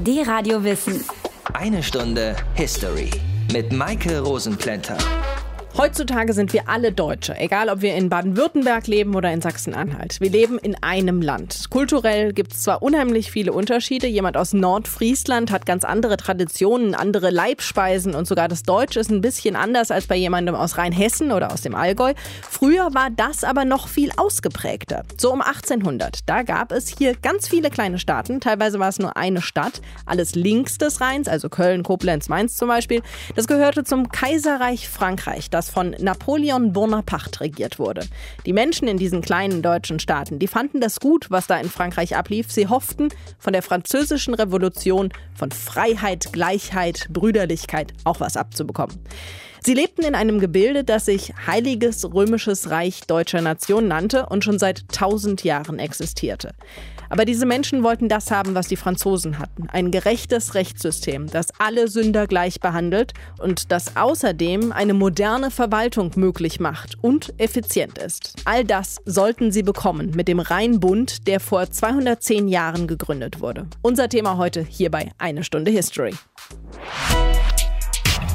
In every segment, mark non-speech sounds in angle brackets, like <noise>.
Die Radio Wissen. Eine Stunde History mit Maike Rosenplanter. Heutzutage sind wir alle Deutsche, egal ob wir in Baden-Württemberg leben oder in Sachsen-Anhalt. Wir leben in einem Land. Kulturell gibt es zwar unheimlich viele Unterschiede. Jemand aus Nordfriesland hat ganz andere Traditionen, andere Leibspeisen und sogar das Deutsch ist ein bisschen anders als bei jemandem aus Rheinhessen oder aus dem Allgäu. Früher war das aber noch viel ausgeprägter. So um 1800. Da gab es hier ganz viele kleine Staaten. Teilweise war es nur eine Stadt. Alles links des Rheins, also Köln, Koblenz, Mainz zum Beispiel. Das gehörte zum Kaiserreich Frankreich. Das von Napoleon Bonaparte regiert wurde. Die Menschen in diesen kleinen deutschen Staaten, die fanden das gut, was da in Frankreich ablief. Sie hofften von der französischen Revolution, von Freiheit, Gleichheit, Brüderlichkeit auch was abzubekommen. Sie lebten in einem Gebilde, das sich Heiliges Römisches Reich Deutscher Nation nannte und schon seit tausend Jahren existierte. Aber diese Menschen wollten das haben, was die Franzosen hatten. Ein gerechtes Rechtssystem, das alle Sünder gleich behandelt und das außerdem eine moderne Verwaltung möglich macht und effizient ist. All das sollten sie bekommen mit dem Rheinbund, der vor 210 Jahren gegründet wurde. Unser Thema heute hierbei Eine Stunde History.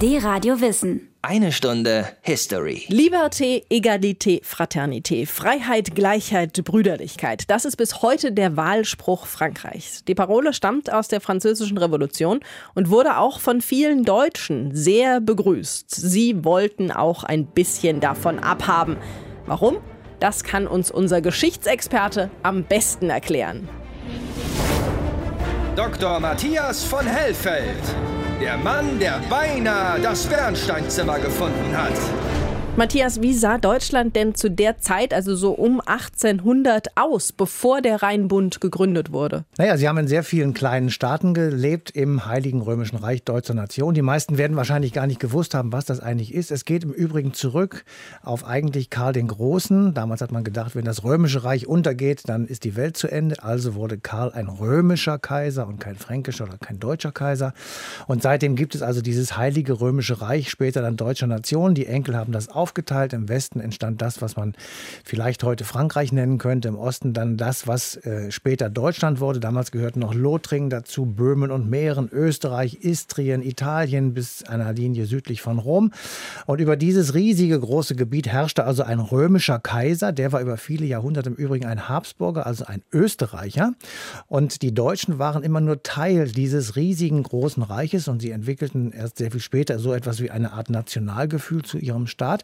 Die Radio Wissen. Eine Stunde History. Liberté, Egalité, Fraternité. Freiheit, Gleichheit, Brüderlichkeit. Das ist bis heute der Wahlspruch Frankreichs. Die Parole stammt aus der Französischen Revolution und wurde auch von vielen Deutschen sehr begrüßt. Sie wollten auch ein bisschen davon abhaben. Warum? Das kann uns unser Geschichtsexperte am besten erklären. Dr. Matthias von Hellfeld. Der Mann, der beinahe das Bernsteinzimmer gefunden hat. Matthias, wie sah Deutschland denn zu der Zeit, also so um 1800, aus, bevor der Rheinbund gegründet wurde? Naja, sie haben in sehr vielen kleinen Staaten gelebt im Heiligen Römischen Reich Deutscher Nation. Die meisten werden wahrscheinlich gar nicht gewusst haben, was das eigentlich ist. Es geht im Übrigen zurück auf eigentlich Karl den Großen. Damals hat man gedacht, wenn das Römische Reich untergeht, dann ist die Welt zu Ende. Also wurde Karl ein römischer Kaiser und kein fränkischer oder kein deutscher Kaiser. Und seitdem gibt es also dieses Heilige Römische Reich, später dann Deutscher Nation. Die Enkel haben das auch aufgeteilt. Im Westen entstand das, was man vielleicht heute Frankreich nennen könnte. Im Osten dann das, was äh, später Deutschland wurde. Damals gehörten noch Lothringen dazu, Böhmen und Mähren, Österreich, Istrien, Italien bis einer Linie südlich von Rom. Und über dieses riesige große Gebiet herrschte also ein römischer Kaiser. Der war über viele Jahrhunderte im Übrigen ein Habsburger, also ein Österreicher. Und die Deutschen waren immer nur Teil dieses riesigen großen Reiches und sie entwickelten erst sehr viel später so etwas wie eine Art Nationalgefühl zu ihrem Staat.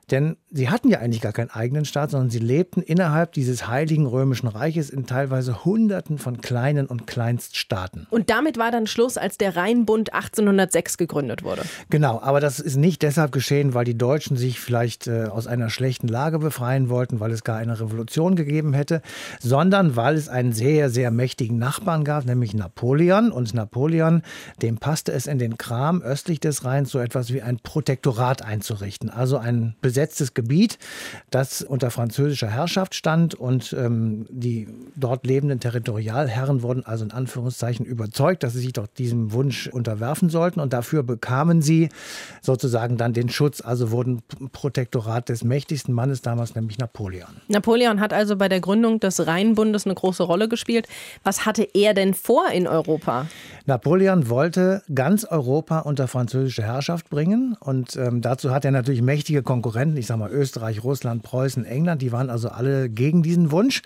Denn sie hatten ja eigentlich gar keinen eigenen Staat, sondern sie lebten innerhalb dieses heiligen römischen Reiches in teilweise Hunderten von kleinen und Kleinststaaten. Und damit war dann Schluss, als der Rheinbund 1806 gegründet wurde. Genau, aber das ist nicht deshalb geschehen, weil die Deutschen sich vielleicht äh, aus einer schlechten Lage befreien wollten, weil es gar eine Revolution gegeben hätte, sondern weil es einen sehr, sehr mächtigen Nachbarn gab, nämlich Napoleon. Und Napoleon, dem passte es in den Kram, östlich des Rheins so etwas wie ein Protektorat einzurichten, also ein ein besetztes Gebiet, das unter französischer Herrschaft stand und ähm, die dort lebenden Territorialherren wurden also in Anführungszeichen überzeugt, dass sie sich doch diesem Wunsch unterwerfen sollten und dafür bekamen sie sozusagen dann den Schutz, also wurden Protektorat des mächtigsten Mannes damals, nämlich Napoleon. Napoleon hat also bei der Gründung des Rheinbundes eine große Rolle gespielt. Was hatte er denn vor in Europa? Napoleon wollte ganz Europa unter französische Herrschaft bringen und ähm, dazu hat er natürlich mächtige Konkurrenten, ich sage mal Österreich, Russland, Preußen, England, die waren also alle gegen diesen Wunsch.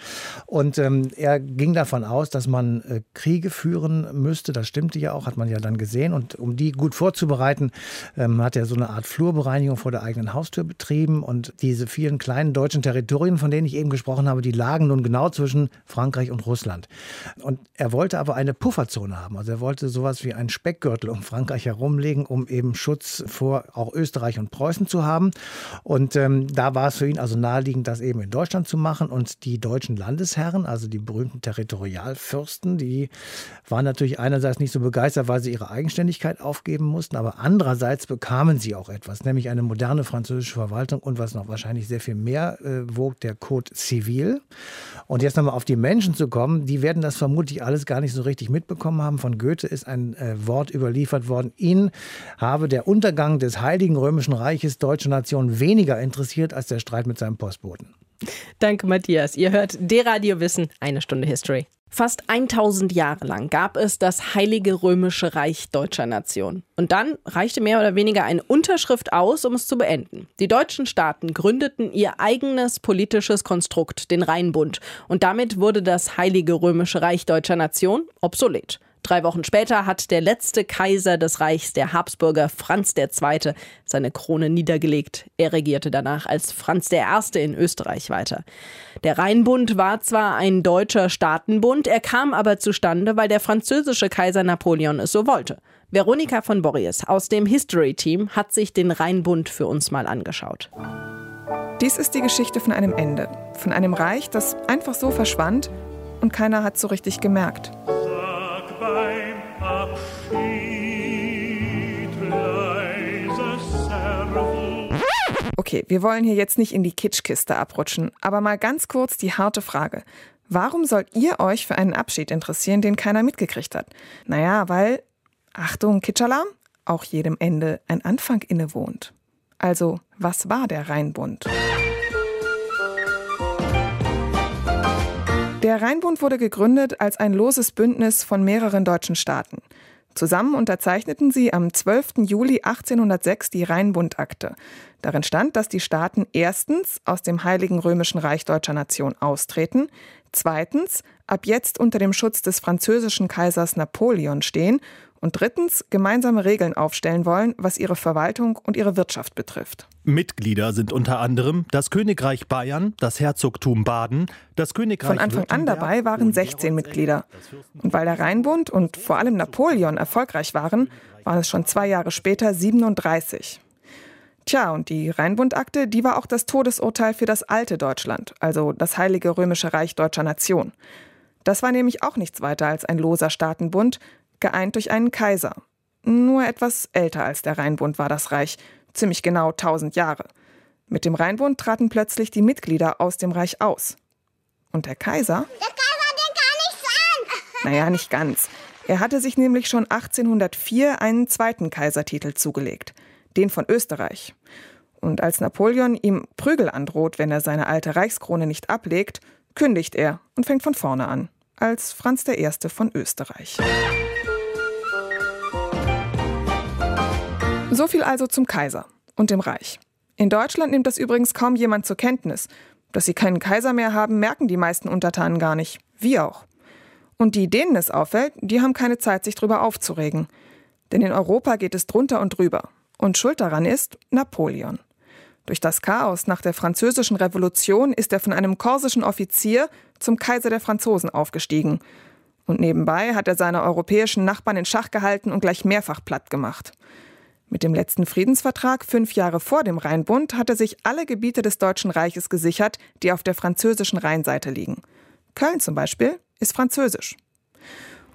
Und ähm, er ging davon aus, dass man äh, Kriege führen müsste, das stimmte ja auch, hat man ja dann gesehen. Und um die gut vorzubereiten, ähm, hat er so eine Art Flurbereinigung vor der eigenen Haustür betrieben. Und diese vielen kleinen deutschen Territorien, von denen ich eben gesprochen habe, die lagen nun genau zwischen Frankreich und Russland. Und er wollte aber eine Pufferzone haben, also er wollte sowas wie einen Speckgürtel um Frankreich herumlegen, um eben Schutz vor auch Österreich und Preußen zu haben. Und ähm, da war es für ihn also naheliegend, das eben in Deutschland zu machen. Und die deutschen Landesherren, also die berühmten Territorialfürsten, die waren natürlich einerseits nicht so begeistert, weil sie ihre Eigenständigkeit aufgeben mussten, aber andererseits bekamen sie auch etwas, nämlich eine moderne französische Verwaltung und was noch wahrscheinlich sehr viel mehr äh, wog, der Code Civil. Und jetzt nochmal auf die Menschen zu kommen, die werden das vermutlich alles gar nicht so richtig mitbekommen haben. Von Goethe ist ein äh, Wort überliefert worden. Ihn habe der Untergang des Heiligen Römischen Reiches deutscher Nation weniger interessiert als der Streit mit seinem Postboten. Danke, Matthias. Ihr hört D-Radio Wissen, eine Stunde History. Fast 1000 Jahre lang gab es das Heilige Römische Reich deutscher Nation. Und dann reichte mehr oder weniger eine Unterschrift aus, um es zu beenden. Die deutschen Staaten gründeten ihr eigenes politisches Konstrukt, den Rheinbund. Und damit wurde das Heilige Römische Reich deutscher Nation obsolet. Drei Wochen später hat der letzte Kaiser des Reichs, der Habsburger Franz II., seine Krone niedergelegt. Er regierte danach als Franz I. in Österreich weiter. Der Rheinbund war zwar ein deutscher Staatenbund, er kam aber zustande, weil der französische Kaiser Napoleon es so wollte. Veronika von Borries aus dem History Team hat sich den Rheinbund für uns mal angeschaut. Dies ist die Geschichte von einem Ende, von einem Reich, das einfach so verschwand und keiner hat so richtig gemerkt. Okay, wir wollen hier jetzt nicht in die Kitschkiste abrutschen, aber mal ganz kurz die harte Frage. Warum sollt ihr euch für einen Abschied interessieren, den keiner mitgekriegt hat? Naja, weil, Achtung, Kitschalarm, auch jedem Ende ein Anfang innewohnt. Also, was war der Rheinbund? Der Rheinbund wurde gegründet als ein loses Bündnis von mehreren deutschen Staaten. Zusammen unterzeichneten sie am 12. Juli 1806 die Rheinbundakte. Darin stand, dass die Staaten erstens aus dem Heiligen Römischen Reich deutscher Nation austreten, zweitens ab jetzt unter dem Schutz des französischen Kaisers Napoleon stehen und drittens gemeinsame Regeln aufstellen wollen, was ihre Verwaltung und ihre Wirtschaft betrifft. Mitglieder sind unter anderem das Königreich Bayern, das Herzogtum Baden, das Königreich Von Anfang an dabei waren 16 Mitglieder. Und weil der Rheinbund und vor allem Napoleon erfolgreich waren, waren es schon zwei Jahre später 37. Tja, und die Rheinbundakte, die war auch das Todesurteil für das alte Deutschland, also das Heilige Römische Reich deutscher Nation. Das war nämlich auch nichts weiter als ein loser Staatenbund, geeint durch einen Kaiser. Nur etwas älter als der Rheinbund war das Reich, ziemlich genau 1000 Jahre. Mit dem Rheinbund traten plötzlich die Mitglieder aus dem Reich aus. Und der Kaiser? Der Kaiser, den kann nichts an! <laughs> Naja, nicht ganz. Er hatte sich nämlich schon 1804 einen zweiten Kaisertitel zugelegt, den von Österreich. Und als Napoleon ihm Prügel androht, wenn er seine alte Reichskrone nicht ablegt, kündigt er und fängt von vorne an, als Franz I. von Österreich. So viel also zum Kaiser und dem Reich. In Deutschland nimmt das übrigens kaum jemand zur Kenntnis. Dass sie keinen Kaiser mehr haben, merken die meisten Untertanen gar nicht. Wie auch. Und die, denen es auffällt, die haben keine Zeit, sich darüber aufzuregen. Denn in Europa geht es drunter und drüber. Und schuld daran ist Napoleon. Durch das Chaos nach der Französischen Revolution ist er von einem korsischen Offizier zum Kaiser der Franzosen aufgestiegen. Und nebenbei hat er seine europäischen Nachbarn in Schach gehalten und gleich mehrfach platt gemacht. Mit dem letzten Friedensvertrag fünf Jahre vor dem Rheinbund hat er sich alle Gebiete des Deutschen Reiches gesichert, die auf der französischen Rheinseite liegen. Köln zum Beispiel ist französisch.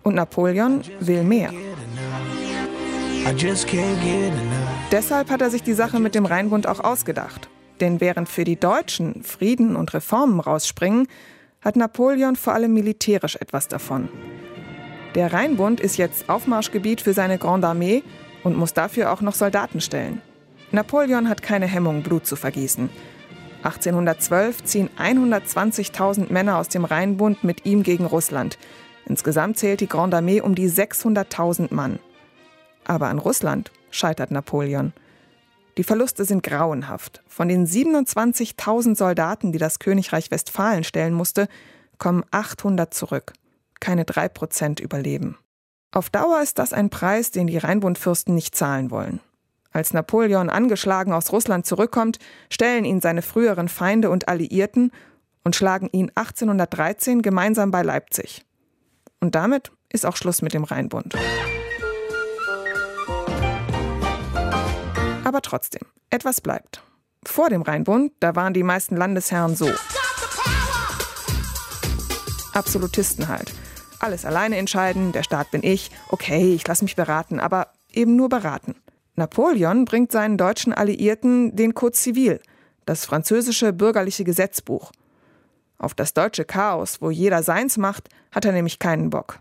Und Napoleon will mehr. Deshalb hat er sich die Sache mit dem Rheinbund auch ausgedacht. Denn während für die Deutschen Frieden und Reformen rausspringen, hat Napoleon vor allem militärisch etwas davon. Der Rheinbund ist jetzt Aufmarschgebiet für seine Grande Armee und muss dafür auch noch Soldaten stellen. Napoleon hat keine Hemmung, Blut zu vergießen. 1812 ziehen 120.000 Männer aus dem Rheinbund mit ihm gegen Russland. Insgesamt zählt die Grande Armee um die 600.000 Mann. Aber an Russland scheitert Napoleon. Die Verluste sind grauenhaft. Von den 27.000 Soldaten, die das Königreich Westfalen stellen musste, kommen 800 zurück. Keine drei Prozent überleben. Auf Dauer ist das ein Preis, den die Rheinbundfürsten nicht zahlen wollen. Als Napoleon angeschlagen aus Russland zurückkommt, stellen ihn seine früheren Feinde und Alliierten und schlagen ihn 1813 gemeinsam bei Leipzig. Und damit ist auch Schluss mit dem Rheinbund. Aber trotzdem, etwas bleibt. Vor dem Rheinbund, da waren die meisten Landesherren so. Absolutisten halt alles alleine entscheiden, der Staat bin ich, okay, ich lasse mich beraten, aber eben nur beraten. Napoleon bringt seinen deutschen Alliierten den Code Civil, das französische bürgerliche Gesetzbuch. Auf das deutsche Chaos, wo jeder seins macht, hat er nämlich keinen Bock.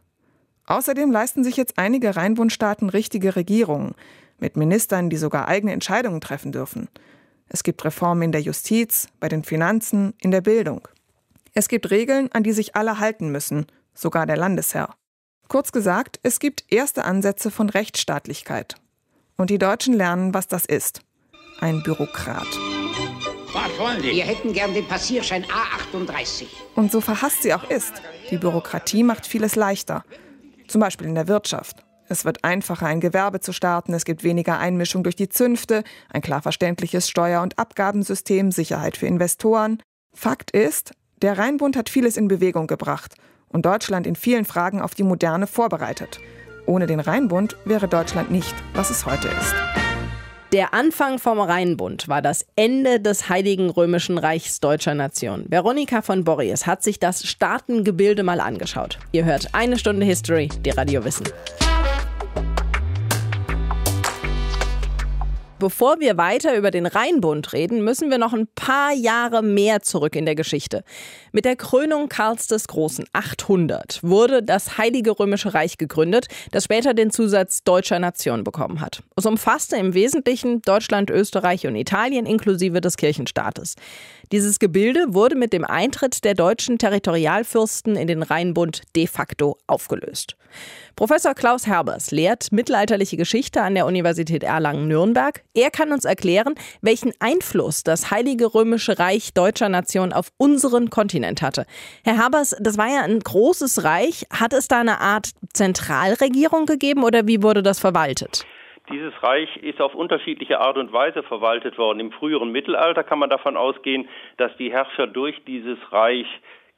Außerdem leisten sich jetzt einige Rheinbundstaaten richtige Regierungen, mit Ministern, die sogar eigene Entscheidungen treffen dürfen. Es gibt Reformen in der Justiz, bei den Finanzen, in der Bildung. Es gibt Regeln, an die sich alle halten müssen, sogar der Landesherr. Kurz gesagt, es gibt erste Ansätze von Rechtsstaatlichkeit. Und die Deutschen lernen, was das ist. Ein Bürokrat. Was wollen Sie? Wir hätten gern den Passierschein A38. Und so verhasst sie auch ist, die Bürokratie macht vieles leichter. Zum Beispiel in der Wirtschaft. Es wird einfacher, ein Gewerbe zu starten, es gibt weniger Einmischung durch die Zünfte, ein klar verständliches Steuer- und Abgabensystem, Sicherheit für Investoren. Fakt ist, der Rheinbund hat vieles in Bewegung gebracht und Deutschland in vielen Fragen auf die Moderne vorbereitet. Ohne den Rheinbund wäre Deutschland nicht, was es heute ist. Der Anfang vom Rheinbund war das Ende des Heiligen Römischen Reichs deutscher Nation. Veronika von Borries hat sich das Staatengebilde mal angeschaut. Ihr hört eine Stunde History, die Radio Wissen. Bevor wir weiter über den Rheinbund reden, müssen wir noch ein paar Jahre mehr zurück in der Geschichte. Mit der Krönung Karls des Großen 800 wurde das Heilige Römische Reich gegründet, das später den Zusatz deutscher Nation bekommen hat. Es umfasste im Wesentlichen Deutschland, Österreich und Italien inklusive des Kirchenstaates. Dieses Gebilde wurde mit dem Eintritt der deutschen Territorialfürsten in den Rheinbund de facto aufgelöst. Professor Klaus Herbers lehrt mittelalterliche Geschichte an der Universität Erlangen-Nürnberg. Er kann uns erklären, welchen Einfluss das Heilige Römische Reich deutscher Nation auf unseren Kontinent hatte. Herr Herbers, das war ja ein großes Reich. Hat es da eine Art Zentralregierung gegeben oder wie wurde das verwaltet? Dieses Reich ist auf unterschiedliche Art und Weise verwaltet worden. Im früheren Mittelalter kann man davon ausgehen, dass die Herrscher durch dieses Reich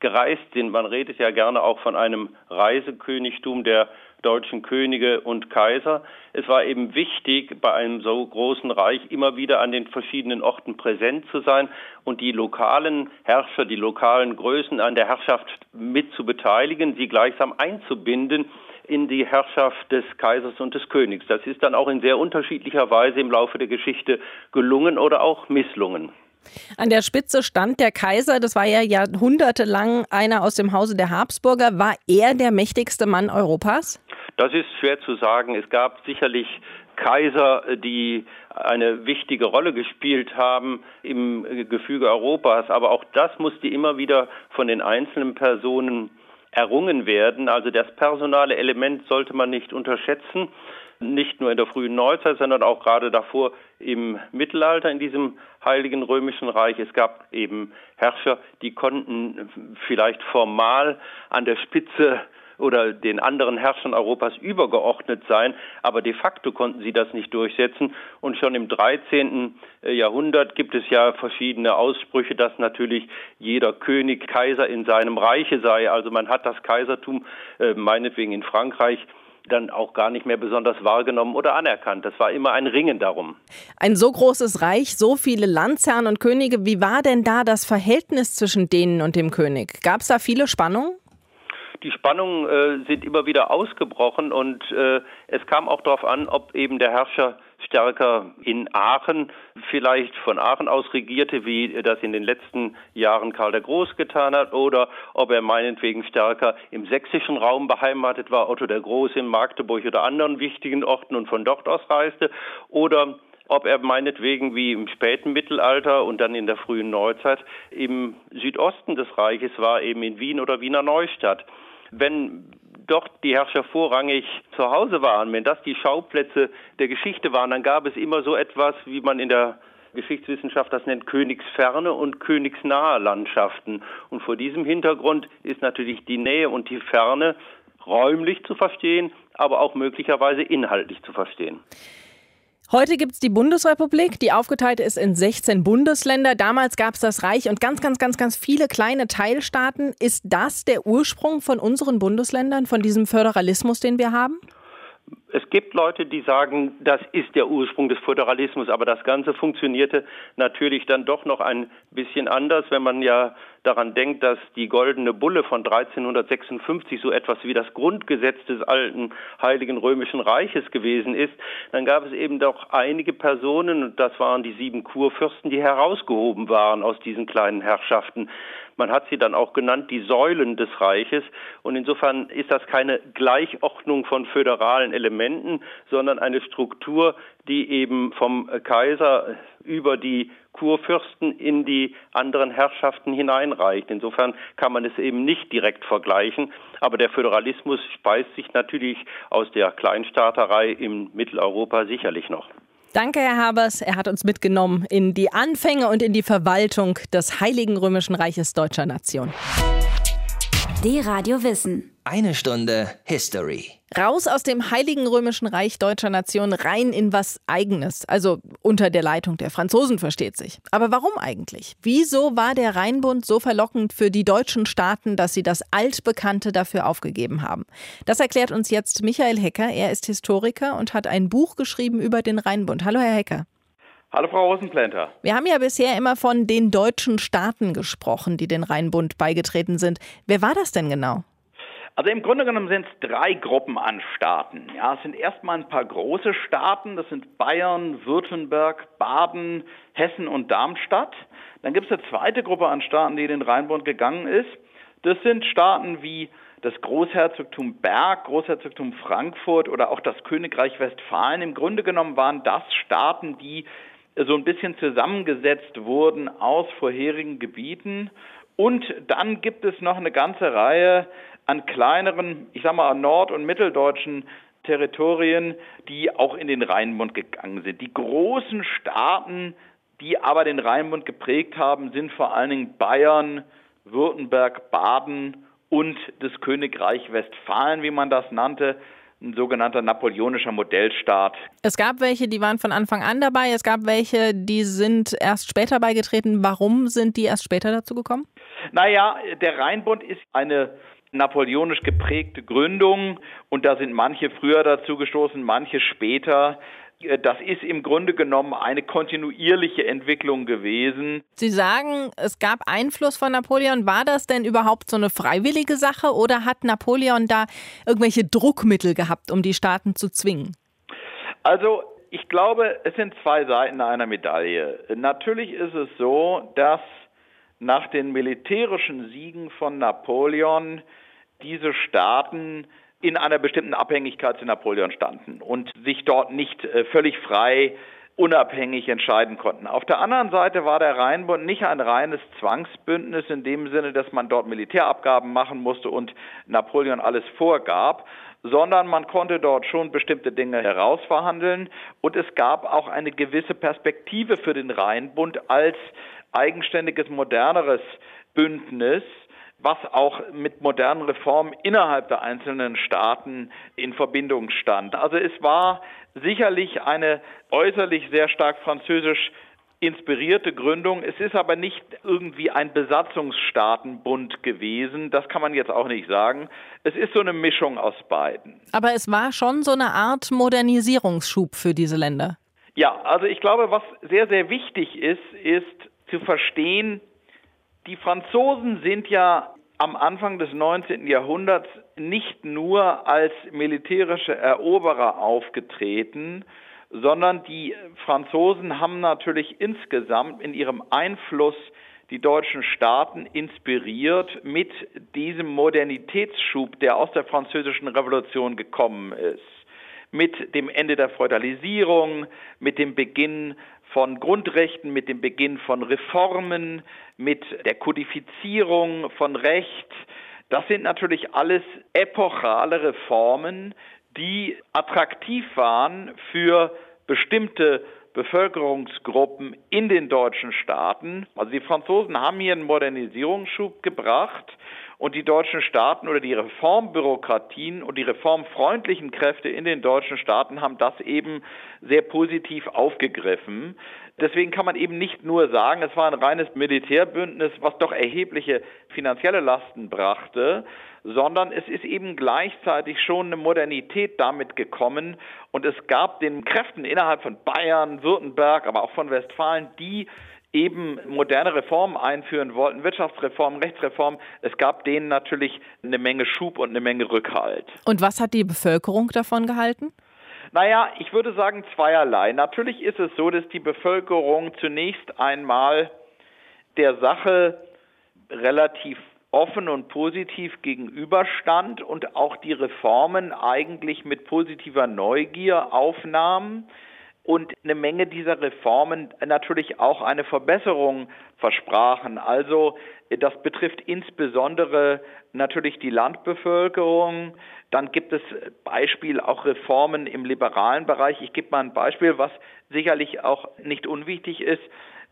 gereist sind. Man redet ja gerne auch von einem Reisekönigtum der deutschen Könige und Kaiser. Es war eben wichtig, bei einem so großen Reich immer wieder an den verschiedenen Orten präsent zu sein und die lokalen Herrscher, die lokalen Größen an der Herrschaft mit zu beteiligen, sie gleichsam einzubinden in die Herrschaft des Kaisers und des Königs. Das ist dann auch in sehr unterschiedlicher Weise im Laufe der Geschichte gelungen oder auch misslungen. An der Spitze stand der Kaiser, das war ja jahrhundertelang einer aus dem Hause der Habsburger. War er der mächtigste Mann Europas? Das ist schwer zu sagen. Es gab sicherlich Kaiser, die eine wichtige Rolle gespielt haben im Gefüge Europas, aber auch das musste immer wieder von den einzelnen Personen errungen werden. Also das personale Element sollte man nicht unterschätzen, nicht nur in der frühen Neuzeit, sondern auch gerade davor im Mittelalter in diesem Heiligen Römischen Reich. Es gab eben Herrscher, die konnten vielleicht formal an der Spitze oder den anderen Herrschern Europas übergeordnet sein, aber de facto konnten sie das nicht durchsetzen. Und schon im 13. Äh, Jahrhundert gibt es ja verschiedene Aussprüche, dass natürlich jeder König Kaiser in seinem Reiche sei. Also man hat das Kaisertum äh, meinetwegen in Frankreich dann auch gar nicht mehr besonders wahrgenommen oder anerkannt. Das war immer ein Ringen darum. Ein so großes Reich, so viele Landsherren und Könige, wie war denn da das Verhältnis zwischen denen und dem König? Gab es da viele Spannungen? Die Spannungen äh, sind immer wieder ausgebrochen und äh, es kam auch darauf an, ob eben der Herrscher stärker in Aachen, vielleicht von Aachen aus regierte, wie das in den letzten Jahren Karl der Groß getan hat, oder ob er meinetwegen stärker im sächsischen Raum beheimatet war, Otto der Große in Magdeburg oder anderen wichtigen Orten und von dort aus reiste, oder ob er meinetwegen wie im späten Mittelalter und dann in der frühen Neuzeit im Südosten des Reiches war, eben in Wien oder Wiener Neustadt wenn dort die Herrscher vorrangig zu Hause waren, wenn das die Schauplätze der Geschichte waren, dann gab es immer so etwas, wie man in der Geschichtswissenschaft das nennt, königsferne und königsnahe Landschaften. Und vor diesem Hintergrund ist natürlich die Nähe und die Ferne räumlich zu verstehen, aber auch möglicherweise inhaltlich zu verstehen. Heute gibt es die Bundesrepublik, die aufgeteilt ist in 16 Bundesländer. Damals gab es das Reich und ganz, ganz, ganz, ganz viele kleine Teilstaaten. Ist das der Ursprung von unseren Bundesländern, von diesem Föderalismus, den wir haben? Es gibt Leute, die sagen, das ist der Ursprung des Föderalismus, aber das Ganze funktionierte natürlich dann doch noch ein bisschen anders, wenn man ja daran denkt, dass die goldene Bulle von 1356 so etwas wie das Grundgesetz des alten Heiligen Römischen Reiches gewesen ist, dann gab es eben doch einige Personen, und das waren die sieben Kurfürsten, die herausgehoben waren aus diesen kleinen Herrschaften. Man hat sie dann auch genannt die Säulen des Reiches. Und insofern ist das keine Gleichordnung von föderalen Elementen Elementen, sondern eine Struktur, die eben vom Kaiser über die Kurfürsten in die anderen Herrschaften hineinreicht. Insofern kann man es eben nicht direkt vergleichen. Aber der Föderalismus speist sich natürlich aus der Kleinstaaterei im Mitteleuropa sicherlich noch. Danke, Herr Habers. Er hat uns mitgenommen in die Anfänge und in die Verwaltung des Heiligen Römischen Reiches deutscher Nation. Die Radio Wissen. Eine Stunde History. Raus aus dem Heiligen Römischen Reich deutscher Nation rein in was Eigenes. Also unter der Leitung der Franzosen versteht sich. Aber warum eigentlich? Wieso war der Rheinbund so verlockend für die deutschen Staaten, dass sie das Altbekannte dafür aufgegeben haben? Das erklärt uns jetzt Michael Hecker. Er ist Historiker und hat ein Buch geschrieben über den Rheinbund. Hallo, Herr Hecker. Hallo Frau Rosenplanter. Wir haben ja bisher immer von den deutschen Staaten gesprochen, die den Rheinbund beigetreten sind. Wer war das denn genau? Also im Grunde genommen sind es drei Gruppen an Staaten. Ja, es sind erstmal ein paar große Staaten, das sind Bayern, Württemberg, Baden, Hessen und Darmstadt. Dann gibt es eine zweite Gruppe an Staaten, die in den Rheinbund gegangen ist. Das sind Staaten wie das Großherzogtum Berg, Großherzogtum Frankfurt oder auch das Königreich Westfalen. Im Grunde genommen waren das Staaten, die so ein bisschen zusammengesetzt wurden aus vorherigen Gebieten. Und dann gibt es noch eine ganze Reihe an kleineren, ich sag mal, nord- und mitteldeutschen Territorien, die auch in den Rheinbund gegangen sind. Die großen Staaten, die aber den Rheinbund geprägt haben, sind vor allen Dingen Bayern, Württemberg, Baden und das Königreich Westfalen, wie man das nannte ein sogenannter napoleonischer Modellstaat. Es gab welche, die waren von Anfang an dabei. Es gab welche, die sind erst später beigetreten. Warum sind die erst später dazu gekommen? Naja, der Rheinbund ist eine napoleonisch geprägte Gründung und da sind manche früher dazu gestoßen, manche später. Äh, das ist im Grunde genommen eine kontinuierliche Entwicklung gewesen. Sie sagen, es gab Einfluss von Napoleon. War das denn überhaupt so eine freiwillige Sache oder hat Napoleon da irgendwelche Druckmittel gehabt, um die Staaten zu zwingen? Also ich glaube, es sind zwei Seiten einer Medaille. Natürlich ist es so, dass nach den militärischen Siegen von Napoleon diese Staaten in einer bestimmten Abhängigkeit zu Napoleon standen und sich dort nicht äh, völlig frei unabhängig entscheiden konnten. Auf der anderen Seite war der Rheinbund nicht ein reines Zwangsbündnis in dem Sinne, dass man dort Militärabgaben machen musste und Napoleon alles vorgab, sondern man konnte dort schon bestimmte Dinge herausverhandeln und es gab auch eine gewisse Perspektive für den Rheinbund als eigenständiges, moderneres Bündnis, was auch mit modernen Reformen innerhalb der einzelnen Staaten in Verbindung stand. Also es war sicherlich eine äußerlich sehr stark französisch inspirierte Gründung. Es ist aber nicht irgendwie ein Besatzungsstaatenbund gewesen. Das kann man jetzt auch nicht sagen. Es ist so eine Mischung aus beiden. Aber es war schon so eine Art Modernisierungsschub für diese Länder. Ja, also ich glaube, was sehr, sehr wichtig ist, ist zu verstehen, die Franzosen sind ja am Anfang des 19. Jahrhunderts nicht nur als militärische Eroberer aufgetreten, sondern die Franzosen haben natürlich insgesamt in ihrem Einfluss die deutschen Staaten inspiriert mit diesem Modernitätsschub, der aus der französischen Revolution gekommen ist. Mit dem Ende der Feudalisierung, mit dem Beginn von Grundrechten, mit dem Beginn von Reformen, mit der Kodifizierung von Recht. Das sind natürlich alles epochale Reformen, die attraktiv waren für bestimmte Bevölkerungsgruppen in den deutschen Staaten. Also die Franzosen haben hier einen Modernisierungsschub gebracht und die deutschen Staaten oder die Reformbürokratien und die reformfreundlichen Kräfte in den deutschen Staaten haben das eben sehr positiv aufgegriffen. Deswegen kann man eben nicht nur sagen, es war ein reines Militärbündnis, was doch erhebliche finanzielle Lasten brachte, sondern es ist eben gleichzeitig schon eine Modernität damit gekommen und es gab den Kräften innerhalb von Bayern, Württemberg, aber auch von Westfalen, die eben moderne Reformen einführen wollten, Wirtschaftsreformen, Rechtsreformen. Es gab denen natürlich eine Menge Schub und eine Menge Rückhalt. Und was hat die Bevölkerung davon gehalten? Naja, ich würde sagen zweierlei. Natürlich ist es so, dass die Bevölkerung zunächst einmal der Sache relativ offen und positiv gegenüberstand und auch die Reformen eigentlich mit positiver Neugier aufnahm und eine Menge dieser Reformen natürlich auch eine Verbesserung versprachen. Also das betrifft insbesondere natürlich die Landbevölkerung. Dann gibt es Beispiel auch Reformen im liberalen Bereich. Ich gebe mal ein Beispiel, was sicherlich auch nicht unwichtig ist.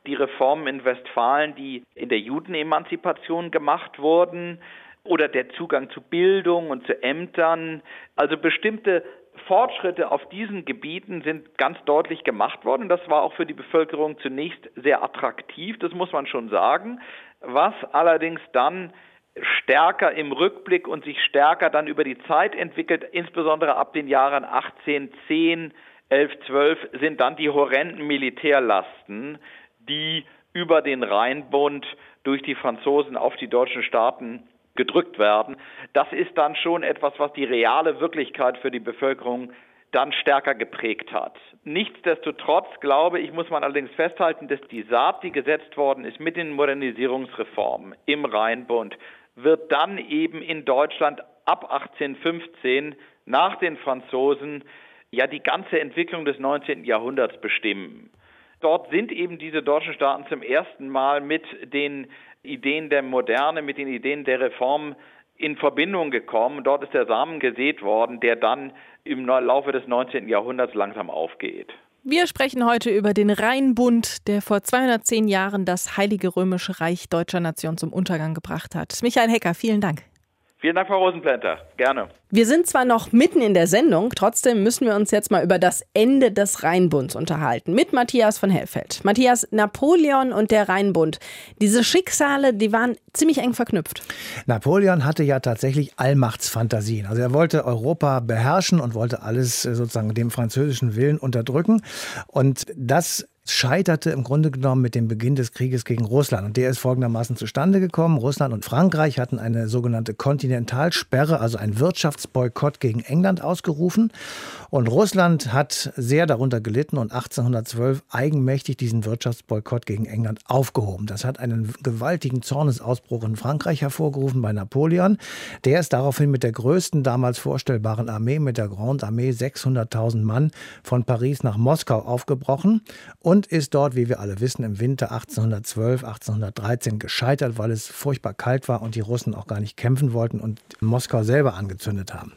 Die Reformen in Westfalen, die in der Judenemanzipation gemacht wurden oder der Zugang zu Bildung und zu Ämtern. Also bestimmte Fortschritte auf diesen Gebieten sind ganz deutlich gemacht worden. Das war auch für die Bevölkerung zunächst sehr attraktiv, das muss man schon sagen. Was allerdings dann stärker im Rückblick und sich stärker dann über die Zeit entwickelt, insbesondere ab den Jahren 1810, 11, 12, sind dann die horrenden Militärlasten, die über den Rheinbund durch die Franzosen auf die deutschen Staaten gedrückt werden. Das ist dann schon etwas, was die reale Wirklichkeit für die Bevölkerung dann stärker geprägt hat. Nichtsdestotrotz glaube ich, muss man allerdings festhalten, dass die Saat, die gesetzt worden ist mit den Modernisierungsreformen im Rheinbund, wird dann eben in Deutschland ab 1815 nach den Franzosen ja die ganze Entwicklung des 19. Jahrhunderts bestimmen. Dort sind eben diese deutschen Staaten zum ersten Mal mit den Ideen der Moderne, mit den Ideen der Reform in Verbindung gekommen. Dort ist der Samen gesät worden, der dann im Laufe des 19. Jahrhunderts langsam aufgeht. Wir sprechen heute über den Rheinbund, der vor 210 Jahren das Heilige Römische Reich deutscher Nation zum Untergang gebracht hat. Michael Hecker, vielen Dank. Vielen Dank, Frau Rosenplanter. Gerne. Wir sind zwar noch mitten in der Sendung, trotzdem müssen wir uns jetzt mal über das Ende des Rheinbunds unterhalten. Mit Matthias von Hellfeld. Matthias, Napoleon und der Rheinbund. Diese Schicksale, die waren ziemlich eng verknüpft. Napoleon hatte ja tatsächlich Allmachtsfantasien. Also er wollte Europa beherrschen und wollte alles äh, sozusagen dem französischen Willen unterdrücken. Und das scheiterte im Grunde genommen mit dem Beginn des Krieges gegen Russland. Und der ist folgendermaßen zustande gekommen. Russland und Frankreich hatten eine sogenannte Kontinentalsperre, also ein Wirtschaftsboykott gegen England ausgerufen. Und Russland hat sehr darunter gelitten und 1812 eigenmächtig diesen Wirtschaftsboykott gegen England aufgehoben. Das hat einen gewaltigen Zornesausbruch in Frankreich hervorgerufen bei Napoleon. Der ist daraufhin mit der größten damals vorstellbaren Armee, mit der Grande Armee, 600.000 Mann, von Paris nach Moskau aufgebrochen und ist dort, wie wir alle wissen, im Winter 1812, 1813 gescheitert, weil es furchtbar kalt war und die Russen auch gar nicht kämpfen wollten und Moskau selber angezündet haben.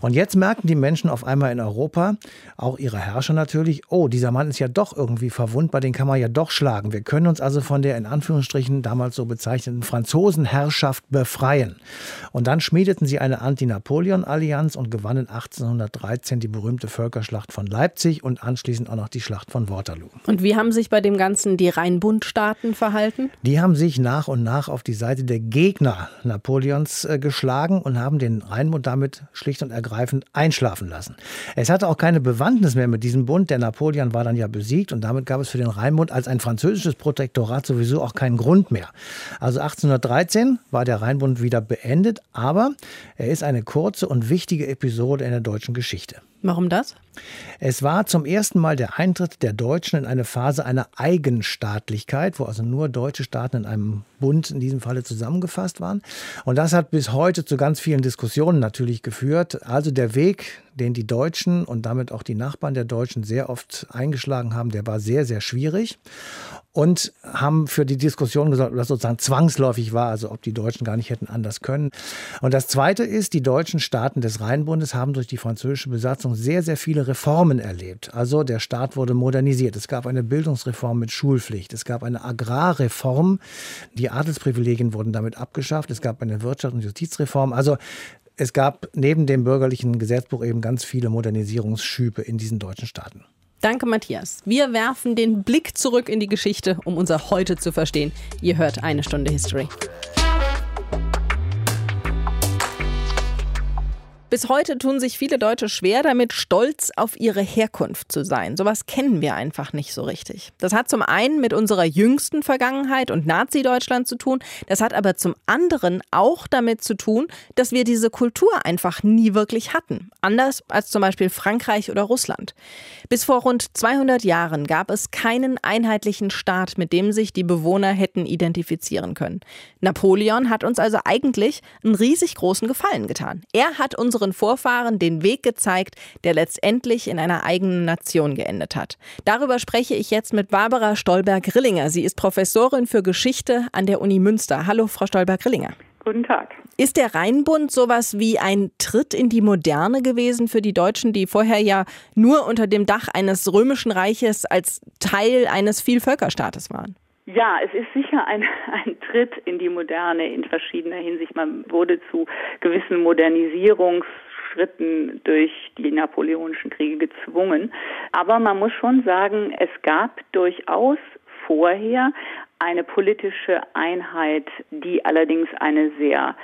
Und jetzt merken die Menschen auf einmal in Europa, auch ihre Herrscher natürlich, oh, dieser Mann ist ja doch irgendwie verwundbar, den kann man ja doch schlagen. Wir können uns also von der in Anführungsstrichen damals so bezeichneten Franzosenherrschaft befreien. Und dann schmiedeten sie eine Anti-Napoleon-Allianz und gewannen 1813 die berühmte Völkerschlacht von Leipzig und anschließend auch noch die Schlacht von Waterloo. Und wie haben sich bei dem Ganzen die Rheinbundstaaten verhalten? Die haben sich nach und nach auf die Seite der Gegner Napoleons äh, geschlagen und haben den Rheinbund damit schlicht und ergreifend einschlafen lassen. Es hatte auch keine Bewandtnis mehr mit diesem Bund. Der Napoleon war dann ja besiegt und damit gab es für den Rheinbund als ein französisches Protektorat sowieso auch keinen Grund mehr. Also 1813 war der Rheinbund wieder beendet, aber er ist eine kurze und wichtige Episode in der deutschen Geschichte. Warum das? Es war zum ersten Mal der Eintritt der Deutschen in eine Phase einer Eigenstaatlichkeit, wo also nur deutsche Staaten in einem Bund in diesem Falle zusammengefasst waren. Und das hat bis heute zu ganz vielen Diskussionen natürlich geführt. Also der Weg, den die Deutschen und damit auch die Nachbarn der Deutschen sehr oft eingeschlagen haben, der war sehr, sehr schwierig und haben für die Diskussion gesagt, ob das sozusagen zwangsläufig war, also ob die Deutschen gar nicht hätten anders können. Und das Zweite ist, die deutschen Staaten des Rheinbundes haben durch die französische Besatzung sehr, sehr viele Reformen erlebt. Also der Staat wurde modernisiert. Es gab eine Bildungsreform mit Schulpflicht. Es gab eine Agrarreform. Die Adelsprivilegien wurden damit abgeschafft. Es gab eine Wirtschafts- und Justizreform. Also es gab neben dem bürgerlichen Gesetzbuch eben ganz viele Modernisierungsschübe in diesen deutschen Staaten. Danke, Matthias. Wir werfen den Blick zurück in die Geschichte, um unser Heute zu verstehen. Ihr hört eine Stunde History. Bis heute tun sich viele Deutsche schwer damit, stolz auf ihre Herkunft zu sein. Sowas kennen wir einfach nicht so richtig. Das hat zum einen mit unserer jüngsten Vergangenheit und Nazi-Deutschland zu tun. Das hat aber zum anderen auch damit zu tun, dass wir diese Kultur einfach nie wirklich hatten. Anders als zum Beispiel Frankreich oder Russland. Bis vor rund 200 Jahren gab es keinen einheitlichen Staat, mit dem sich die Bewohner hätten identifizieren können. Napoleon hat uns also eigentlich einen riesig großen Gefallen getan. Er hat unsere unseren Vorfahren den Weg gezeigt, der letztendlich in einer eigenen Nation geendet hat. Darüber spreche ich jetzt mit Barbara Stolberg-Rillinger. Sie ist Professorin für Geschichte an der Uni Münster. Hallo, Frau Stolberg-Rillinger. Guten Tag. Ist der Rheinbund sowas wie ein Tritt in die Moderne gewesen für die Deutschen, die vorher ja nur unter dem Dach eines römischen Reiches als Teil eines Vielvölkerstaates waren? Ja, es ist sicher ein, <laughs> ein Tritt in die Moderne in verschiedener Hinsicht. Man wurde zu gewissen Modernisierungsschritten durch die napoleonischen Kriege gezwungen. Aber man muss schon sagen, es gab durchaus vorher eine politische Einheit, die allerdings eine sehr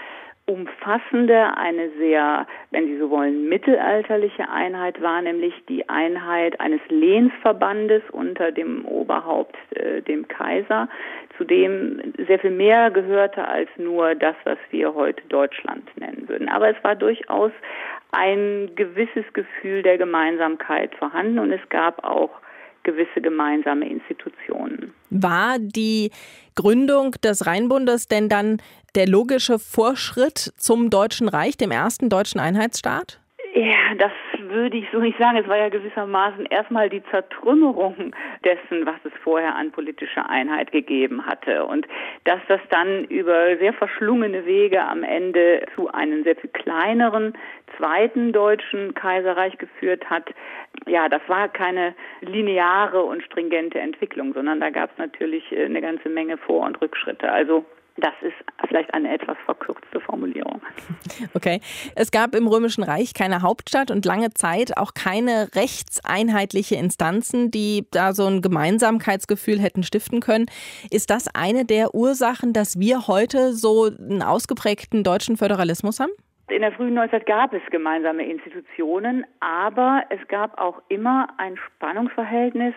umfassende, eine sehr, wenn Sie so wollen, mittelalterliche Einheit war, nämlich die Einheit eines Lehnsverbandes unter dem Oberhaupt, äh, dem Kaiser, zu dem sehr viel mehr gehörte als nur das, was wir heute Deutschland nennen würden. Aber es war durchaus ein gewisses Gefühl der Gemeinsamkeit vorhanden und es gab auch gewisse gemeinsame Institutionen. War die Gründung des Rheinbundes denn dann der logische Vorschritt zum Deutschen Reich, dem ersten deutschen Einheitsstaat? Ja, das würde ich so nicht sagen. Es war ja gewissermaßen erstmal die Zertrümmerung dessen, was es vorher an politischer Einheit gegeben hatte. Und dass das dann über sehr verschlungene Wege am Ende zu einem sehr viel kleineren zweiten deutschen Kaiserreich geführt hat, ja, das war keine lineare und stringente Entwicklung, sondern da gab es natürlich äh, eine ganze Menge Vor- und Rückschritte. Also das ist vielleicht eine etwas verkürzte Formulierung. <laughs> Okay. Es gab im Römischen Reich keine Hauptstadt und lange Zeit auch keine rechtseinheitliche Instanzen, die da so ein Gemeinsamkeitsgefühl hätten stiften können. Ist das eine der Ursachen, dass wir heute so einen ausgeprägten deutschen Föderalismus haben? In der frühen Neuzeit gab es gemeinsame Institutionen, aber es gab auch immer ein Spannungsverhältnis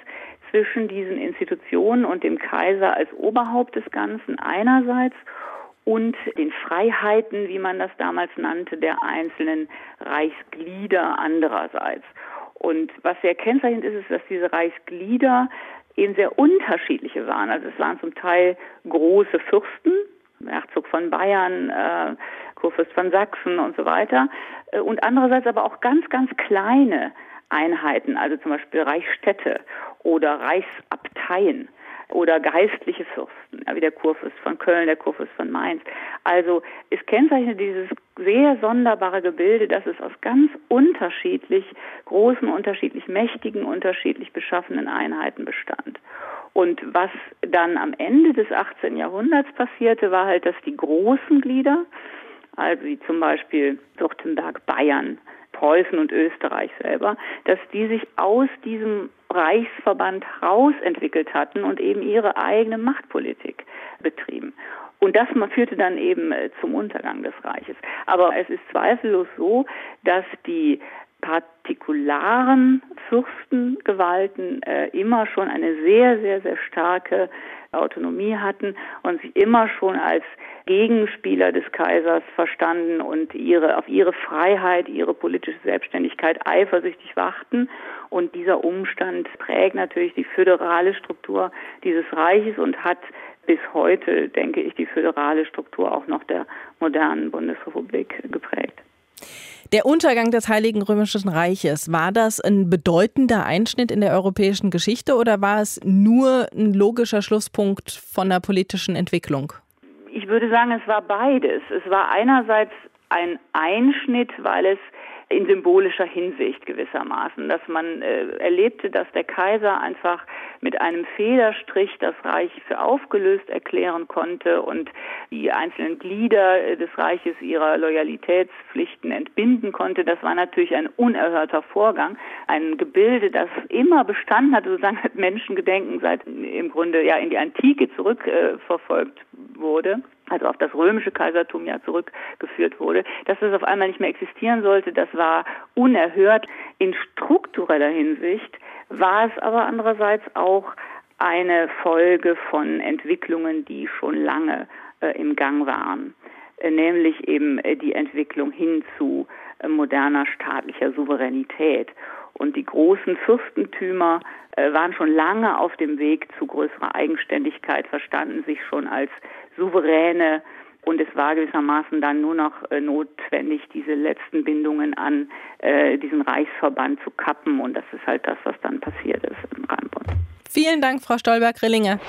zwischen diesen Institutionen und dem Kaiser als Oberhaupt des Ganzen einerseits und den Freiheiten, wie man das damals nannte, der einzelnen Reichsglieder andererseits. Und was sehr kennzeichnend ist, ist, dass diese Reichsglieder eben sehr unterschiedliche waren. Also es waren zum Teil große Fürsten, Herzog von Bayern, äh, Kurfürst von Sachsen und so weiter, äh, und andererseits aber auch ganz, ganz kleine Einheiten, also zum Beispiel Reichsstädte oder Reichsabteien oder geistliche Fürsten, wie der Kurfürst von Köln, der Kurfürst von Mainz. Also es kennzeichnet dieses sehr sonderbare Gebilde, dass es aus ganz unterschiedlich großen, unterschiedlich mächtigen, unterschiedlich beschaffenen Einheiten bestand. Und was dann am Ende des 18. Jahrhunderts passierte, war halt, dass die großen Glieder, also wie zum Beispiel Württemberg, Bayern, Preußen und Österreich selber, dass die sich aus diesem Reichsverband rausentwickelt hatten und eben ihre eigene Machtpolitik betrieben. Und das führte dann eben äh, zum Untergang des Reiches. Aber es ist zweifellos so, dass die partikularen Fürstengewalten äh, immer schon eine sehr, sehr, sehr starke Autonomie hatten und sich immer schon als Gegenspieler des Kaisers verstanden und ihre, auf ihre Freiheit, ihre politische Selbstständigkeit eifersüchtig wachten. Und dieser Umstand prägt natürlich die föderale Struktur dieses Reiches und hat bis heute, denke ich, die föderale Struktur auch noch der modernen Bundesrepublik geprägt. Der Untergang des Heiligen Römischen Reiches, war das ein bedeutender Einschnitt in der europäischen Geschichte oder war es nur ein logischer Schlusspunkt von der politischen Entwicklung? Ich würde sagen, es war beides. Es war einerseits ein Einschnitt, weil es in symbolischer Hinsicht gewissermaßen, dass man äh, erlebte, dass der Kaiser einfach mit einem Federstrich das Reich für aufgelöst erklären konnte und die einzelnen Glieder äh, des Reiches ihrer Loyalitätspflichten entbinden konnte. Das war natürlich ein unerhörter Vorgang, ein Gebilde, das immer bestanden hat, sozusagen hat <laughs> Menschengedenken seit im Grunde ja in die Antike zurückverfolgt äh, wurde. Also auf das römische Kaisertum ja zurückgeführt wurde, dass das auf einmal nicht mehr existieren sollte, das war unerhört. In struktureller Hinsicht war es aber andererseits auch eine Folge von Entwicklungen, die schon lange äh, im Gang waren, äh, nämlich eben äh, die Entwicklung hin zu äh, moderner staatlicher Souveränität. Und die großen Fürstentümer äh, waren schon lange auf dem Weg zu größerer Eigenständigkeit, verstanden sich schon als souveräne und es war gewissermaßen dann nur noch äh, notwendig, diese letzten Bindungen an äh, diesen Reichsverband zu kappen. Und das ist halt das, was dann passiert ist im Rheinbund. Vielen Dank, Frau Stolberg-Rillinger.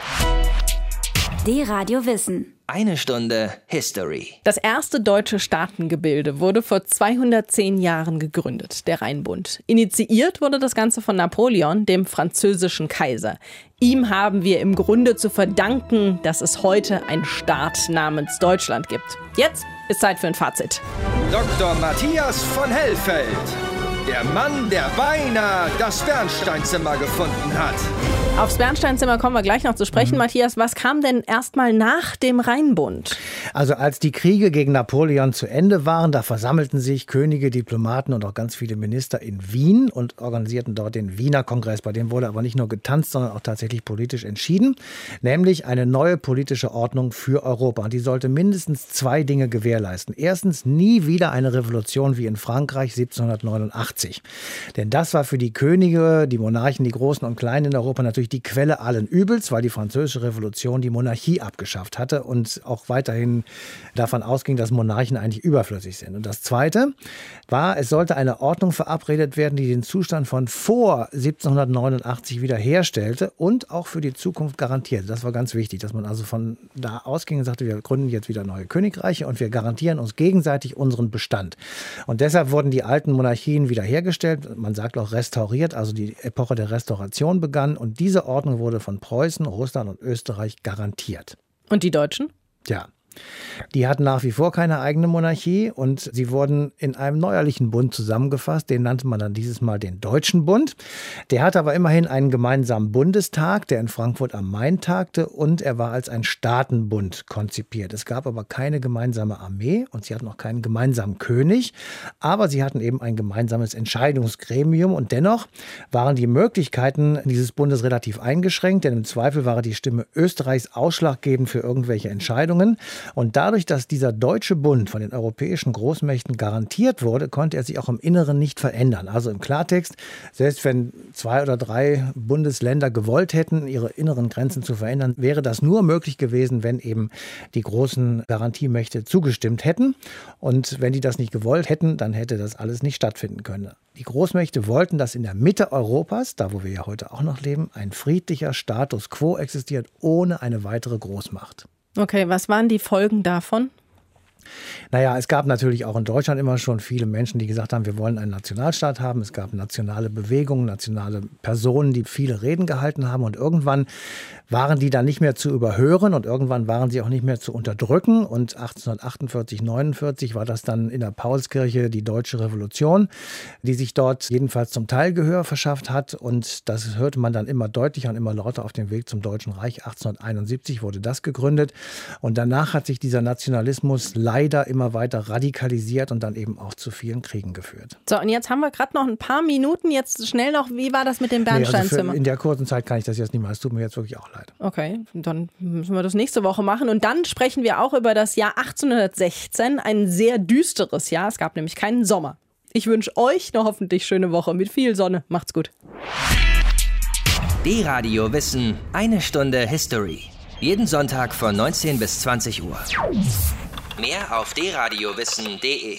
D-Radio Wissen. Eine Stunde History. Das erste deutsche Staatengebilde wurde vor 210 Jahren gegründet, der Rheinbund. Initiiert wurde das Ganze von Napoleon, dem französischen Kaiser. Ihm haben wir im Grunde zu verdanken, dass es heute einen Staat namens Deutschland gibt. Jetzt ist Zeit für ein Fazit. Dr. Matthias von Hellfeld. Der Mann, der beinahe das Bernsteinzimmer gefunden hat. Aufs Bernsteinzimmer kommen wir gleich noch zu sprechen. Mhm. Matthias, was kam denn erstmal nach dem Rheinbund? Also als die Kriege gegen Napoleon zu Ende waren, da versammelten sich Könige, Diplomaten und auch ganz viele Minister in Wien und organisierten dort den Wiener Kongress. Bei dem wurde aber nicht nur getanzt, sondern auch tatsächlich politisch entschieden, nämlich eine neue politische Ordnung für Europa. Und die sollte mindestens zwei Dinge gewährleisten. Erstens nie wieder eine Revolution wie in Frankreich 1789. Denn das war für die Könige, die Monarchen, die Großen und Kleinen in Europa natürlich die Quelle allen Übels, weil die Französische Revolution die Monarchie abgeschafft hatte und auch weiterhin davon ausging, dass Monarchen eigentlich überflüssig sind. Und das Zweite war, es sollte eine Ordnung verabredet werden, die den Zustand von vor 1789 wiederherstellte und auch für die Zukunft garantierte. Das war ganz wichtig, dass man also von da ausging und sagte, wir gründen jetzt wieder neue Königreiche und wir garantieren uns gegenseitig unseren Bestand. Und deshalb wurden die alten Monarchien wiederhergestellt, man sagt auch restauriert, also die Epoche der Restauration begann und diese Ordnung wurde von Preußen, Russland und Österreich garantiert. Und die Deutschen? Ja, die hatten nach wie vor keine eigene Monarchie und sie wurden in einem neuerlichen Bund zusammengefasst. Den nannte man dann dieses Mal den Deutschen Bund. Der hatte aber immerhin einen gemeinsamen Bundestag, der in Frankfurt am Main tagte und er war als ein Staatenbund konzipiert. Es gab aber keine gemeinsame Armee und sie hatten auch keinen gemeinsamen König, aber sie hatten eben ein gemeinsames Entscheidungsgremium und dennoch waren die Möglichkeiten dieses Bundes relativ eingeschränkt, denn im Zweifel war die Stimme Österreichs ausschlaggebend für irgendwelche Entscheidungen. Und dadurch, dass dieser deutsche Bund von den europäischen Großmächten garantiert wurde, konnte er sich auch im Inneren nicht verändern. Also im Klartext, selbst wenn zwei oder drei Bundesländer gewollt hätten, ihre inneren Grenzen zu verändern, wäre das nur möglich gewesen, wenn eben die großen Garantiemächte zugestimmt hätten. Und wenn die das nicht gewollt hätten, dann hätte das alles nicht stattfinden können. Die Großmächte wollten, dass in der Mitte Europas, da wo wir ja heute auch noch leben, ein friedlicher Status quo existiert, ohne eine weitere Großmacht. Okay, was waren die Folgen davon? Naja, es gab natürlich auch in Deutschland immer schon viele Menschen, die gesagt haben, wir wollen einen Nationalstaat haben. Es gab nationale Bewegungen, nationale Personen, die viele Reden gehalten haben. Und irgendwann waren die dann nicht mehr zu überhören und irgendwann waren sie auch nicht mehr zu unterdrücken. Und 1848, 49 war das dann in der Paulskirche die Deutsche Revolution, die sich dort jedenfalls zum Teil Gehör verschafft hat. Und das hörte man dann immer deutlicher und immer lauter auf dem Weg zum Deutschen Reich. 1871 wurde das gegründet. Und danach hat sich dieser Nationalismus leider immer weiter radikalisiert und dann eben auch zu vielen Kriegen geführt. So, und jetzt haben wir gerade noch ein paar Minuten. Jetzt schnell noch, wie war das mit dem Bernsteinzimmer? Nee, also in der kurzen Zeit kann ich das jetzt nicht mehr. Es tut mir jetzt wirklich auch leid. Okay, dann müssen wir das nächste Woche machen. Und dann sprechen wir auch über das Jahr 1816, ein sehr düsteres Jahr. Es gab nämlich keinen Sommer. Ich wünsche euch eine hoffentlich schöne Woche mit viel Sonne. Macht's gut. D-Radio Wissen, eine Stunde History. Jeden Sonntag von 19 bis 20 Uhr. Mehr auf dradiowissen.de